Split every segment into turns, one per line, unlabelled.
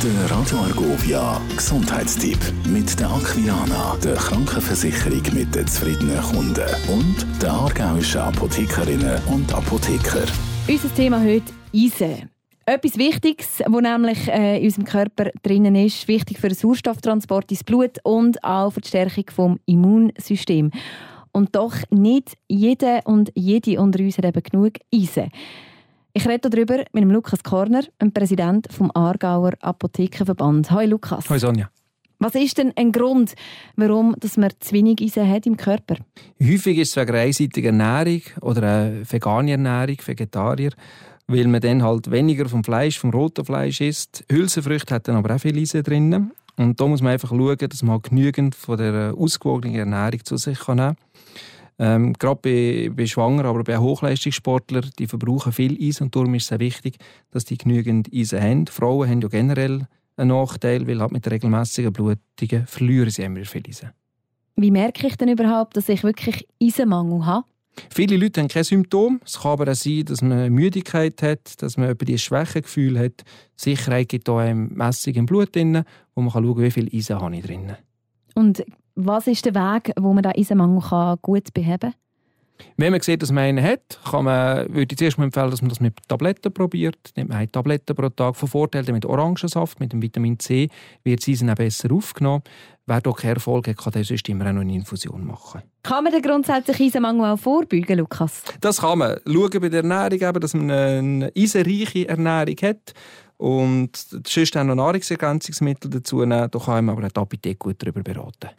Der Radio Argovia Gesundheitstipp mit der Aquilana, der Krankenversicherung mit den zufriedenen Kunden und der aargauischen Apothekerinnen und Apotheker.
Unser Thema heute Eisen. Etwas Wichtiges, wo nämlich äh, in unserem Körper drinnen ist, wichtig für den Sauerstofftransport ins Blut und auch für die Stärkung des Immunsystems. Und doch nicht jede und jede unter uns hat eben genug Eisen. Ich rede darüber mit dem Lukas Korner, dem Präsident vom Aargauer Apothekenverband. Hallo Lukas.
Hallo Sonja.
Was ist denn ein Grund, warum dass man zu wenig Eisen hat im Körper?
Häufig ist es wegen einer einseitigen Ernährung oder einer veganen Ernährung, Vegetarier, weil man dann halt weniger vom Fleisch, vom roten Fleisch isst. Hülsenfrüchte hat dann aber auch viel Eisen drin. Und da muss man einfach schauen, dass man halt genügend von der ausgewogenen Ernährung zu sich nehmen kann. Ähm, gerade bei, bei Schwangeren, aber bei Hochleistungssportlern, die verbrauchen viel Eisen und darum ist es sehr wichtig, dass die genügend Eisen haben. Frauen haben ja generell einen Nachteil, weil halt mit regelmäßigen Blutungen verlieren sie immer viel Eisen.
Wie merke ich denn überhaupt, dass ich wirklich Eisenmangel habe?
Viele Leute haben keine Symptome. Es kann aber auch sein, dass man Müdigkeit hat, dass man über die Schwächegefühl hat. Sicherheit gibt auch eine Messung im Blut drin, wo man schauen kann, wie viel Eisen habe ich drin.
Und was ist der Weg, wo man diesen Eisenmangel gut beheben kann?
Wenn man sieht, dass man einen hat, kann man, würde ich zuerst mal empfehlen, dass man das mit Tabletten probiert. Nimmt man eine Tablette pro Tag. Von Vorteil mit Orangensaft, mit dem Vitamin C, wird das Eisen auch besser aufgenommen. Wer da keinen Erfolg hat, kann der sonst immer auch noch eine Infusion machen.
Kann man den grundsätzlichen Eisenmangel auch vorbeugen, Lukas?
Das kann man. Schauen bei der Ernährung, eben, dass man eine eisenreiche Ernährung hat. Und sonst auch noch Nahrungsergänzungsmittel dazu nehmen. Da kann man aber die Apotheke gut darüber beraten.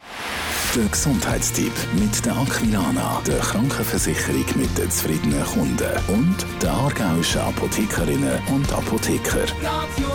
Der Gesundheitstipp mit der Aquilana, der Krankenversicherung mit den zufriedenen Kunden und der aargauischen Apothekerinnen und Apotheker. Radio